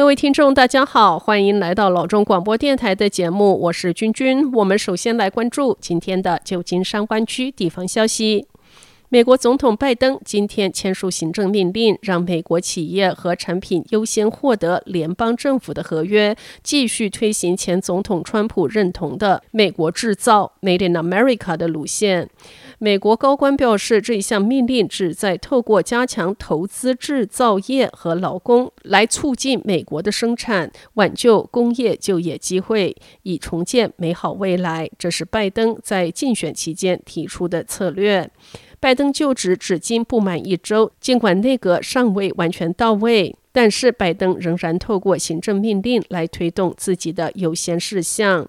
各位听众，大家好，欢迎来到老中广播电台的节目，我是君君。我们首先来关注今天的旧金山湾区地方消息。美国总统拜登今天签署行政命令，让美国企业和产品优先获得联邦政府的合约，继续推行前总统川普认同的“美国制造 ”（Made in America） 的路线。美国高官表示，这一项命令旨在透过加强投资制造业和劳工，来促进美国的生产，挽救工业就业机会，以重建美好未来。这是拜登在竞选期间提出的策略。拜登就职至今不满一周，尽管内阁尚未完全到位，但是拜登仍然透过行政命令来推动自己的优先事项。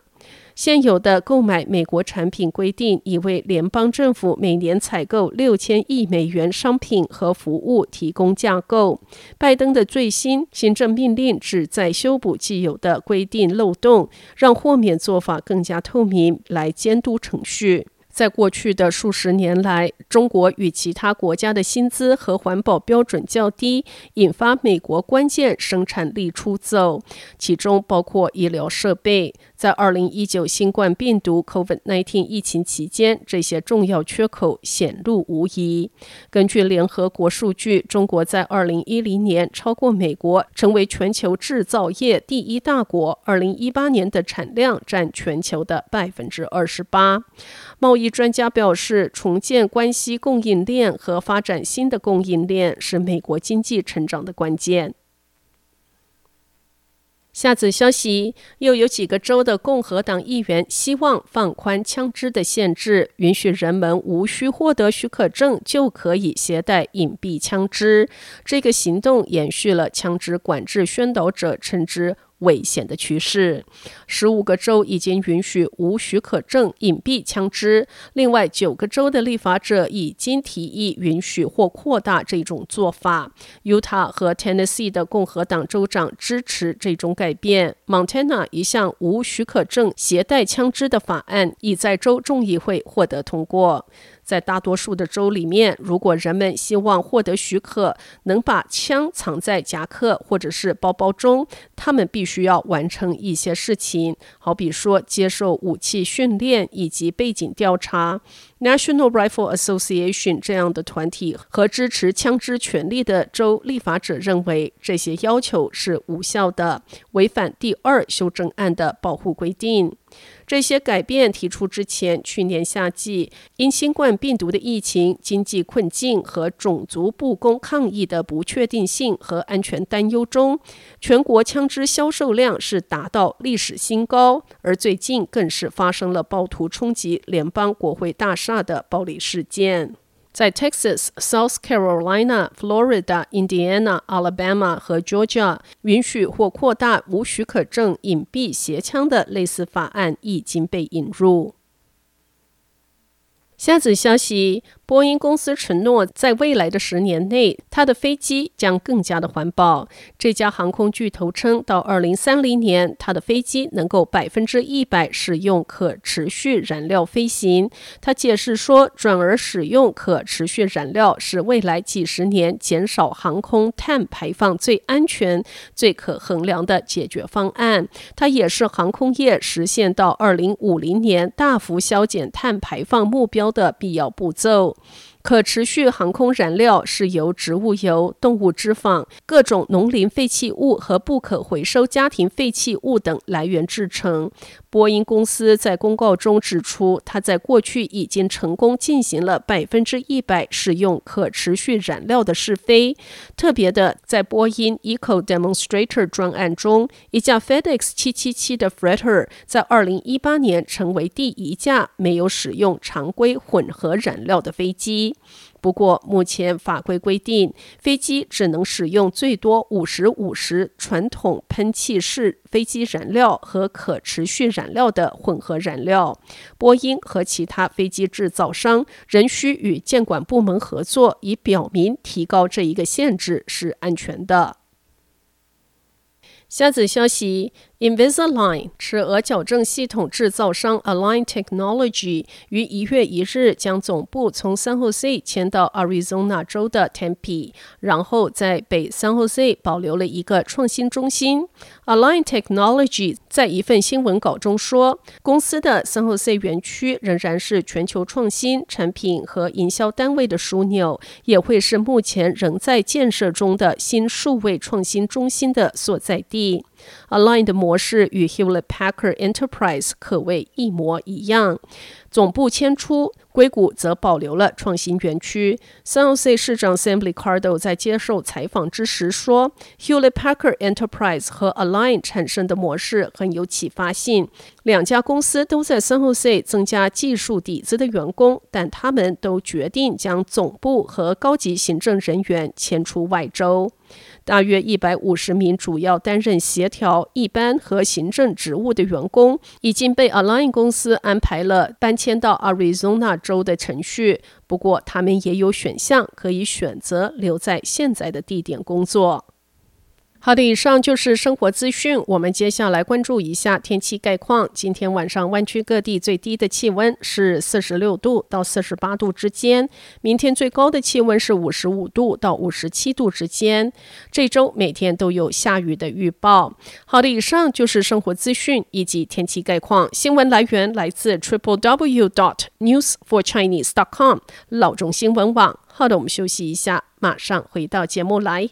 现有的购买美国产品规定已为联邦政府每年采购六千亿美元商品和服务提供架构。拜登的最新行政命令旨在修补既有的规定漏洞，让豁免做法更加透明，来监督程序。在过去的数十年来，中国与其他国家的薪资和环保标准较低，引发美国关键生产力出走，其中包括医疗设备。在二零一九新冠病毒 （COVID-19） 疫情期间，这些重要缺口显露无遗。根据联合国数据，中国在二零一零年超过美国，成为全球制造业第一大国。二零一八年的产量占全球的百分之二十八。贸专家表示，重建关系供应链和发展新的供应链是美国经济成长的关键。下则消息，又有几个州的共和党议员希望放宽枪支的限制，允许人们无需获得许可证就可以携带隐蔽枪支。这个行动延续了枪支管制宣导者称之危险的趋势，十五个州已经允许无许可证隐蔽枪支，另外九个州的立法者已经提议允许或扩大这种做法。犹他和 Tennessee 的共和党州长支持这种改变。Montana 一项无许可证携带枪支的法案已在州众议会获得通过。在大多数的州里面，如果人们希望获得许可，能把枪藏在夹克或者是包包中，他们必须需要完成一些事情，好比说接受武器训练以及背景调查。National Rifle Association 这样的团体和支持枪支权利的州立法者认为，这些要求是无效的，违反第二修正案的保护规定。这些改变提出之前，去年夏季因新冠病毒的疫情、经济困境和种族不公抗议的不确定性和安全担忧中，全国枪支销售量是达到历史新高，而最近更是发生了暴徒冲击联邦国会大厦的暴力事件，在 Texas、South Carolina、Florida、Indiana、Alabama 和 Georgia 允许或扩大无许可证隐蔽携枪的类似法案已经被引入。下则消息。波音公司承诺，在未来的十年内，它的飞机将更加的环保。这家航空巨头称，到二零三零年，它的飞机能够百分之一百使用可持续燃料飞行。他解释说，转而使用可持续燃料是未来几十年减少航空碳排放最安全、最可衡量的解决方案。它也是航空业实现到二零五零年大幅削减碳排放目标的必要步骤。可持续航空燃料是由植物油、动物脂肪、各种农林废弃物和不可回收家庭废弃物等来源制成。波音公司在公告中指出，它在过去已经成功进行了百分之一百使用可持续燃料的试飞。特别的，在波音 Eco Demonstrator 专案中，一架 FedEx 777的 Freighter 在二零一八年成为第一架没有使用常规混合燃料的飞机。不过，目前法规规定，飞机只能使用最多五十五十传统喷气式飞机燃料和可持续燃料的混合燃料。波音和其他飞机制造商仍需与监管部门合作，以表明提高这一个限制是安全的。下则消息。Invisalign 齿顎矫正系统制造商 Align Technology 于一月一日将总部从 San Jose 迁到 Arizona 州的 Tempe，然后在北 San Jose 保留了一个创新中心。Align Technology 在一份新闻稿中说，公司的 San Jose 园区仍然是全球创新产品和营销单位的枢纽，也会是目前仍在建设中的新数位创新中心的所在地。Align 的模式与 Hewlett Packard Enterprise 可谓一模一样。总部迁出，硅谷则保留了创新园区。San Jose 市长 Sam Liccardo 在接受采访之时说：“Hewlett Packard Enterprise 和 Align 产生的模式很有启发性。两家公司都在 San Jose 增加技术底子的员工，但他们都决定将总部和高级行政人员迁出外州。”大约一百五十名主要担任协调、一般和行政职务的员工已经被 Align 公司安排了搬迁到 Arizona 州的程序。不过，他们也有选项可以选择留在现在的地点工作。好的，以上就是生活资讯。我们接下来关注一下天气概况。今天晚上湾区各地最低的气温是四十六度到四十八度之间，明天最高的气温是五十五度到五十七度之间。这周每天都有下雨的预报。好的，以上就是生活资讯以及天气概况。新闻来源来自 triple w dot news for chinese dot com 老中新闻网。好的，我们休息一下，马上回到节目来。